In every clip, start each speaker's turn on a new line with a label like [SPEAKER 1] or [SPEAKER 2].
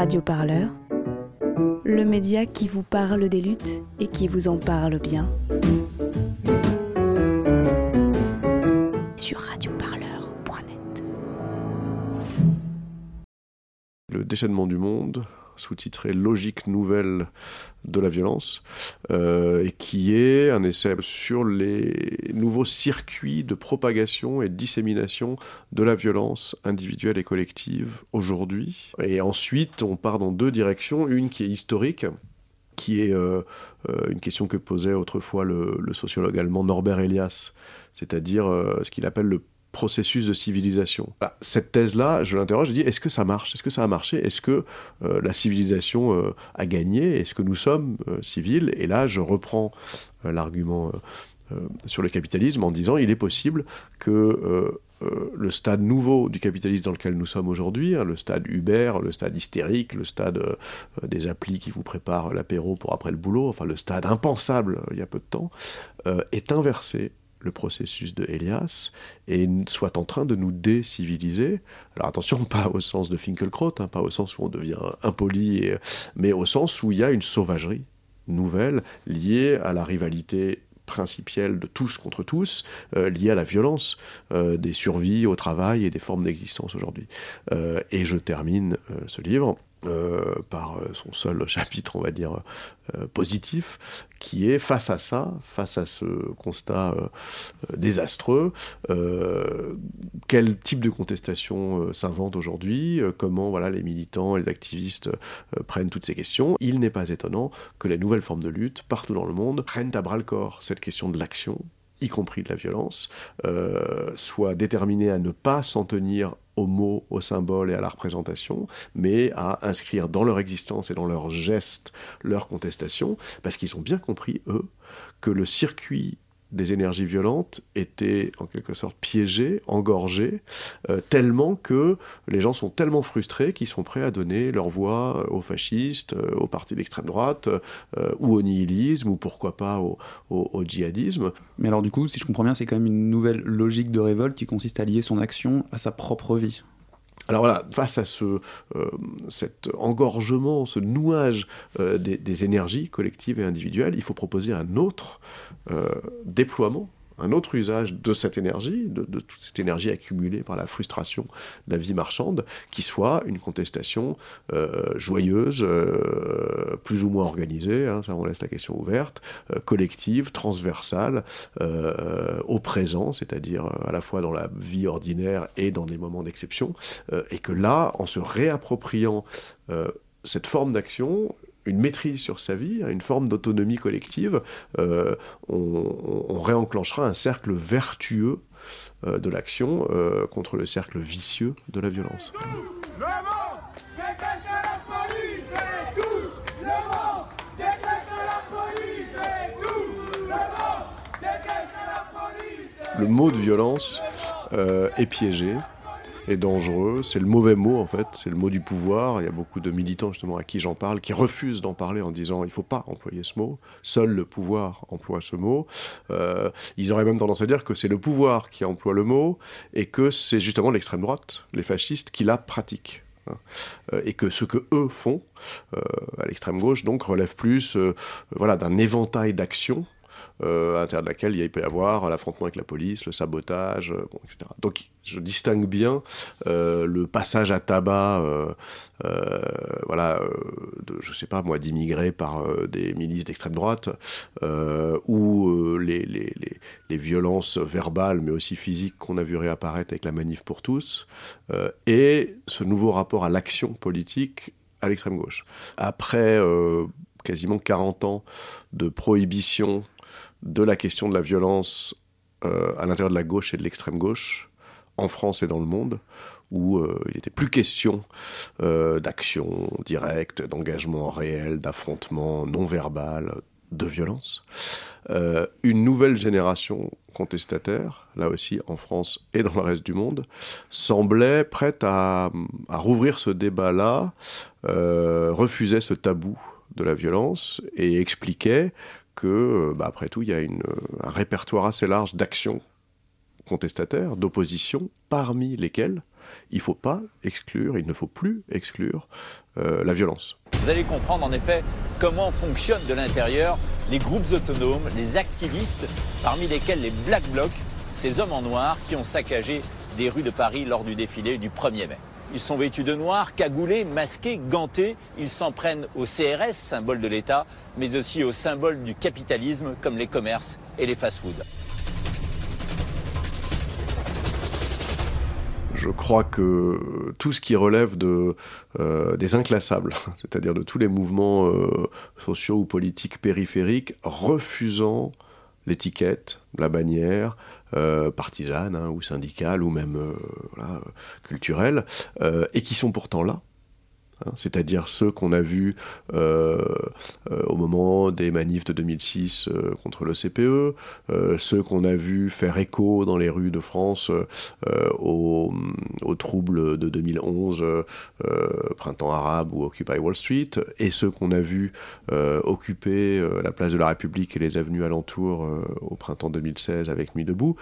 [SPEAKER 1] Radio Parleur, le média qui vous parle des luttes et qui vous en parle bien. Sur radioparleur.net.
[SPEAKER 2] Le déchaînement du monde, sous-titré Logique nouvelle de la violence, euh, et qui est un essai sur les nouveaux circuits de propagation et de dissémination de la violence individuelle et collective aujourd'hui. Et ensuite, on part dans deux directions, une qui est historique, qui est euh, euh, une question que posait autrefois le, le sociologue allemand Norbert Elias, c'est-à-dire ce qu'il appelle le processus de civilisation. Cette thèse-là, je l'interroge, je dis, est-ce que ça marche? Est-ce que ça a marché? Est-ce que euh, la civilisation euh, a gagné? Est-ce que nous sommes euh, civils? Et là, je reprends l'argument sur le capitalisme en disant, il est possible que le stade nouveau du capitalisme dans lequel nous sommes aujourd'hui, hein, le stade Uber, le stade hystérique, le stade des applis qui vous préparent l'apéro pour après le boulot, enfin le stade impensable il y a peu de temps, est inversé le processus de Elias et soit en train de nous déciviliser. Alors attention, pas au sens de Finkelkraut, hein, pas au sens où on devient impoli, mais au sens où il y a une sauvagerie nouvelle liée à la rivalité principielle de tous contre tous, euh, liée à la violence euh, des survies au travail et des formes d'existence aujourd'hui. Euh, et je termine ce livre euh, par euh, son seul chapitre, on va dire, euh, positif, qui est face à ça, face à ce constat désastreux, quel type de contestation s'invente aujourd'hui, comment voilà, les militants et les activistes prennent toutes ces questions. Il n'est pas étonnant que les nouvelles formes de lutte, partout dans le monde, prennent à bras le corps cette question de l'action, y compris de la violence, euh, soient déterminés à ne pas s'en tenir aux mots, aux symboles et à la représentation, mais à inscrire dans leur existence et dans leurs gestes leur contestation, parce qu'ils ont bien compris, eux, que le circuit des énergies violentes étaient en quelque sorte piégées, engorgées, euh, tellement que les gens sont tellement frustrés qu'ils sont prêts à donner leur voix aux fascistes, euh, aux partis d'extrême droite, euh, ou au nihilisme, ou pourquoi pas au, au, djihadisme.
[SPEAKER 3] Mais alors du coup, si je comprends bien, c'est quand même une nouvelle logique de révolte qui consiste à lier son action à sa propre vie.
[SPEAKER 2] Alors voilà, face à ce, cet engorgement, ce nouage des, des, énergies collectives et individuelles, il faut proposer un autre euh, déploiement un autre usage de cette énergie, de, toute cette énergie accumulée par la frustration de la vie marchande, qui soit une contestation euh, joyeuse, euh, plus ou moins organisée, hein, ça on laisse la question ouverte, collective, transversale, au présent, c'est-à-dire à la fois dans la vie ordinaire et dans des moments d'exception, et que là, en se réappropriant cette forme d'action, une maîtrise sur sa vie, une forme d'autonomie collective, euh, on, réenclenchera un cercle vertueux euh, de l'action euh, contre le cercle vicieux de la violence. Le mot de violence est piégé, est dangereux. C'est le mauvais mot en fait, c'est le mot du pouvoir. Il y a beaucoup de militants justement à qui j'en parle qui refusent d'en parler en disant il ne faut pas employer ce mot. Seul le pouvoir emploie ce mot. Euh, ils auraient même tendance à dire que c'est le pouvoir qui emploie le mot et que c'est justement l'extrême droite, les fascistes, qui la pratiquent hein. euh, et que ce que eux font euh, à l'extrême gauche donc relève plus voilà d'un éventail d'actions euh, à l'intérieur de laquelle il peut y avoir l'affrontement avec la police, le sabotage, euh, etc. Donc je distingue bien euh, le passage à tabac, voilà, de, je sais pas moi, d'immigrés par des milices d'extrême droite, ou les, les, violences verbales, mais aussi physiques qu'on a vu réapparaître avec la manif pour tous, et ce nouveau rapport à l'action politique à l'extrême gauche. Après quasiment 40 ans de prohibition de la question de la violence euh, à l'intérieur de la gauche et de l'extrême gauche, en France et dans le monde, où euh, il n'était plus question euh, d'action directe, d'engagement réel, d'affrontement non verbal, de violence. une nouvelle génération contestataire, là aussi en France et dans le reste du monde, semblait prête à, à rouvrir ce débat-là, refusait ce tabou de la violence et expliquait que, euh, bah, après tout, il y a euh, un répertoire assez large d'actions contestataires, d'opposition, parmi lesquelles il ne faut pas exclure, il ne faut plus exclure euh, la violence.
[SPEAKER 4] Vous allez comprendre en effet comment fonctionnent de l'intérieur les groupes autonomes, les activistes, parmi lesquels les Black Blocs, ces hommes en noir qui ont saccagé des rues de Paris lors du défilé du 1er mai. Ils sont vêtus de noir, cagoulés, masqués, gantés. Ils s'en prennent au CRS, symbole de l'État, mais aussi au symbole du capitalisme comme les commerces et les fast-foods.
[SPEAKER 2] je crois que tout ce qui relève de, euh, des inclassables, c'est-à-dire de tous les mouvements euh, sociaux ou politiques périphériques refusant l'étiquette, la bannière, euh, partisane hein, ou syndicale ou même culturelle, et qui sont pourtant là, Hein, c'est-à-dire ceux qu'on a vus euh, euh, au moment des manifs de 2006 euh, contre le CPE, ceux qu'on a vus faire écho dans les rues de France aux, troubles de 2011, printemps arabe ou Occupy Wall Street, et ceux qu'on a vus occuper la place de la République et les avenues alentours au printemps 2016 avec Nuit debout.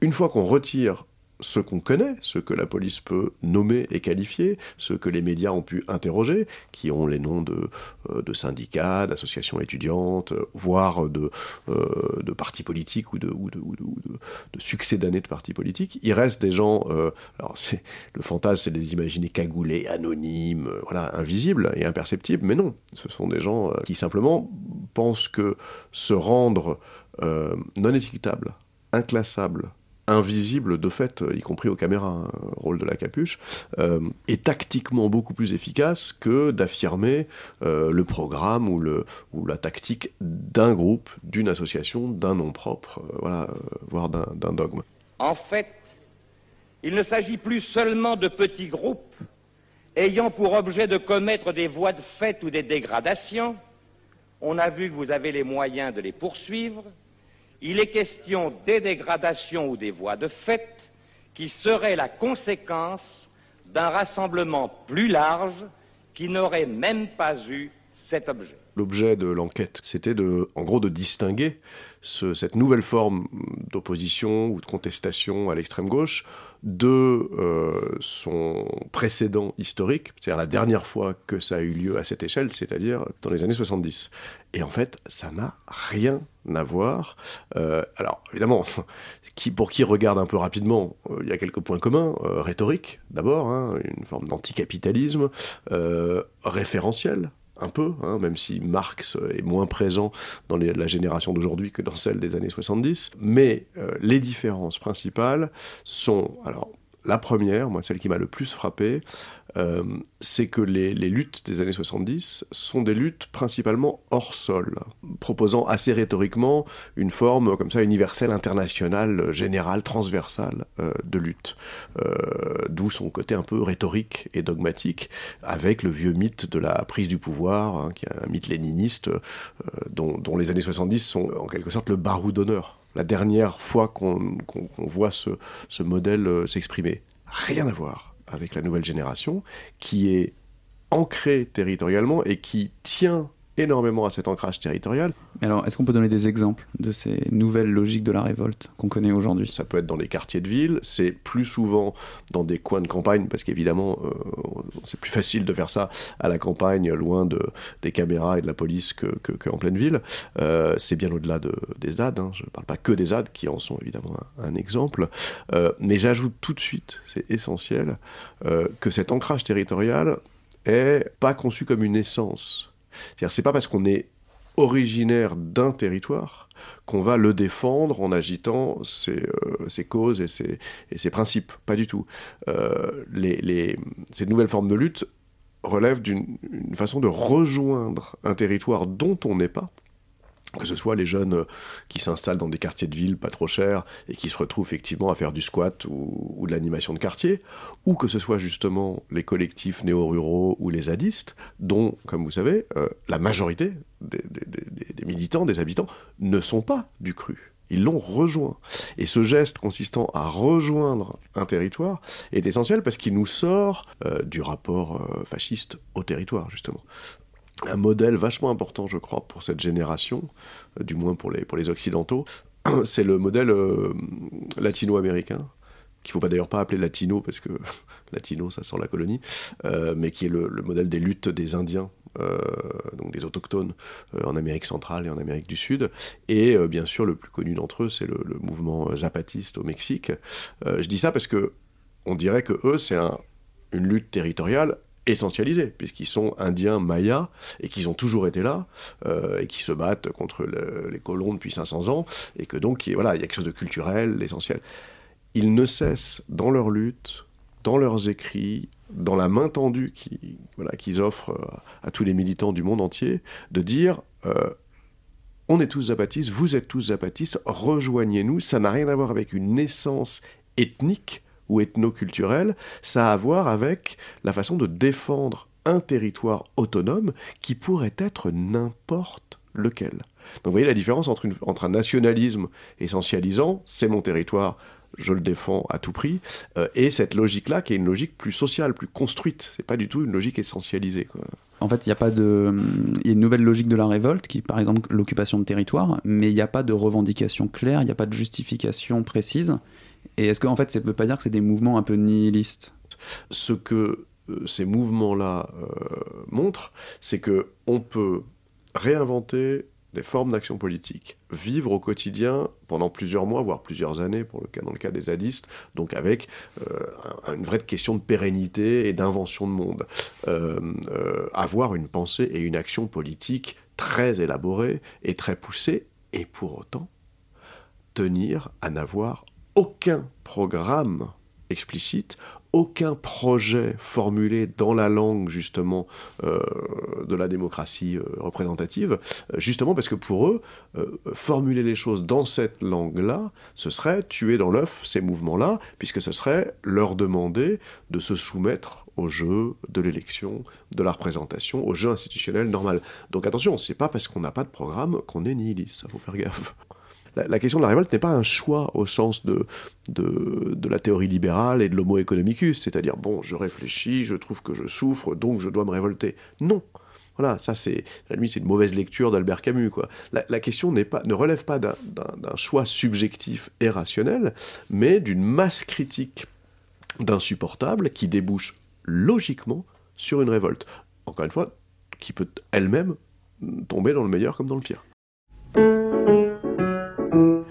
[SPEAKER 2] une fois qu'on retire ce qu'on connaît, ce que la police peut nommer et qualifier, ce que les médias ont pu interroger, qui ont les noms de, euh, syndicats, d'associations étudiantes, voire de, euh, de partis politiques ou de, succès d'années de partis politiques. Il reste des gens, euh, alors le fantasme c'est de les imaginer cagoulés, anonymes, voilà, invisibles et imperceptibles, mais non, ce sont des gens qui simplement pensent que se rendre non étiquetable, inclassable, invisible de fait, y compris aux caméras, hein, rôle de la capuche, euh, est tactiquement beaucoup plus efficace que d'affirmer euh, le programme ou, la tactique d'un groupe, d'une association, d'un nom propre, euh, voilà, voire d'un dogme.
[SPEAKER 5] En fait, il ne s'agit plus seulement de petits groupes ayant pour objet de commettre des voies de fait ou des dégradations. On a vu que vous avez les moyens de les poursuivre il est question des dégradations ou des voies de fait qui seraient la conséquence d'un rassemblement plus large qui n'aurait même pas eu
[SPEAKER 2] L'objet de l'enquête, c'était de, en gros, de distinguer cette nouvelle forme d'opposition ou de contestation à l'extrême gauche de euh, son précédent historique, c'est-à-dire la dernière fois que ça a eu lieu à cette échelle, c'est-à-dire dans les années 70. Et en fait, ça n'a rien à voir. Euh, alors, évidemment, pour qui regarde un peu rapidement, euh, il y a quelques points communs. rhétorique, d'abord, hein, une forme d'anticapitalisme, référentiel, un peu, hein, même si Marx est moins présent dans la génération d'aujourd'hui que dans celle des années 70. Mais euh, les différences principales sont, alors la première, moi celle qui m'a le plus frappé, euh, c'est que les, luttes des années 70 sont des luttes principalement hors sol, proposant assez rhétoriquement une forme comme ça universelle, internationale, générale, transversale euh, de lutte. Euh, d'où son côté un peu rhétorique et dogmatique, avec le vieux mythe de la prise du pouvoir, hein, qui est un mythe léniniste, dont, les années 70 sont en quelque sorte le barou d'honneur la dernière fois qu'on voit ce, ce modèle s'exprimer. Rien à voir avec la nouvelle génération, qui est ancrée territorialement et qui tient énormément à cet ancrage territorial.
[SPEAKER 3] Alors, est-ce qu'on peut donner des exemples de ces nouvelles logiques de la révolte qu'on connaît aujourd'hui?
[SPEAKER 2] Ça peut être dans des quartiers de ville, c'est plus souvent dans des coins de campagne, parce qu'évidemment, euh, c'est plus facile de faire ça à la campagne, loin de, des caméras et de la police qu'en que, pleine ville. Euh, c'est bien au-delà de, des ZAD, hein. je ne parle pas que des ZAD, qui en sont évidemment un, exemple. Euh, mais j'ajoute tout de suite, c'est essentiel, que cet ancrage territorial est pas conçu comme une essence c'est-à-dire, c'est pas parce qu'on est originaire d'un territoire qu'on va le défendre en agitant ses, euh, causes et ses, principes. Pas du tout. Euh, ces nouvelles formes de lutte relèvent d'une façon de rejoindre un territoire dont on n'est pas, que ce soit les jeunes euh, qui s'installent dans des quartiers de ville pas trop chers et qui se retrouvent effectivement à faire du squat ou, de l'animation de quartier, ou que ce soit justement les collectifs néo-ruraux ou les zadistes, dont, comme vous savez, euh, la majorité des, militants, des habitants, ne sont pas du cru. Ils l'ont rejoint. Et ce geste consistant à rejoindre un territoire est essentiel parce qu'il nous sort euh, du rapport fasciste au territoire, justement un modèle vachement important, je crois, pour cette génération, euh, du moins pour les, pour les Occidentaux, c'est le modèle euh, latino-américain, qu'il faut pas d'ailleurs pas appeler latino parce que latino ça sent la colonie, mais qui est le, modèle des luttes des Indiens donc des autochtones en Amérique centrale et en Amérique du Sud. Et bien sûr, le plus connu d'entre eux, c'est le, mouvement zapatiste au Mexique. je dis ça parce que on dirait que eux, c'est une lutte territoriale essentialisés, puisqu'ils sont indiens mayas et qu'ils ont toujours été là euh, et qui se battent contre les colons depuis 500 ans et que donc voilà, il y a quelque chose de culturel, essentiel. Ils ne cessent dans leur lutte, dans leurs écrits, dans la main tendue qu'ils voilà, offrent euh, à tous les militants du monde entier, de dire euh, on est tous zapatistes, vous êtes tous zapatistes, rejoignez-nous, ça n'a rien à voir avec une naissance ethnique, ou ethno-culturel, ça a à voir avec la façon de défendre un territoire autonome qui pourrait être n'importe lequel. Donc vous voyez la différence entre, un nationalisme essentialisant, c'est mon territoire, je le défends à tout prix, euh, et cette logique-là qui est une logique plus sociale, plus construite. C'est pas du tout une logique essentialisée.
[SPEAKER 3] En fait, il y a pas de, y a une nouvelle logique de la révolte qui, par exemple, l'occupation de territoire, mais il n'y a pas de revendication claire, il n'y a pas de justification précise. Et est-ce qu'en fait, ça ne veut pas dire que c'est des mouvements un peu nihilistes?
[SPEAKER 2] Ce que euh, ces mouvements-là euh, montrent, c'est que on peut réinventer des formes d'action politique, vivre au quotidien pendant plusieurs mois, voire plusieurs années, pour le cas, dans le cas des zadistes, donc avec euh, une vraie question de pérennité et d'invention de monde. avoir une pensée et une action politique très élaborée et très poussée, et pour autant tenir à n'avoir aucun programme explicite, aucun projet formulé dans la langue justement euh, de la démocratie euh, représentative, euh, justement parce que pour eux, formuler les choses dans cette langue-là, ce serait tuer dans l'œuf ces mouvements-là, puisque ce serait leur demander de se soumettre au jeu de l'élection, de la représentation, au jeu institutionnel normal. Donc attention, c'est pas parce qu'on n'a pas de programme qu'on est nihiliste, ça faut faire gaffe la, question de la révolte n'est pas un choix au sens de, de, la théorie libérale et de l'homo economicus, c'est-à-dire, bon, je réfléchis, je trouve que je souffre, donc je dois me révolter. Non. Voilà, ça c'est, la limite, c'est une mauvaise lecture d'Albert Camus, quoi. La, question n'est pas, ne relève pas d'un choix subjectif et rationnel, mais d'une masse critique d'insupportable qui débouche logiquement sur une révolte. Encore une fois, qui peut elle-même tomber dans le meilleur comme dans le pire.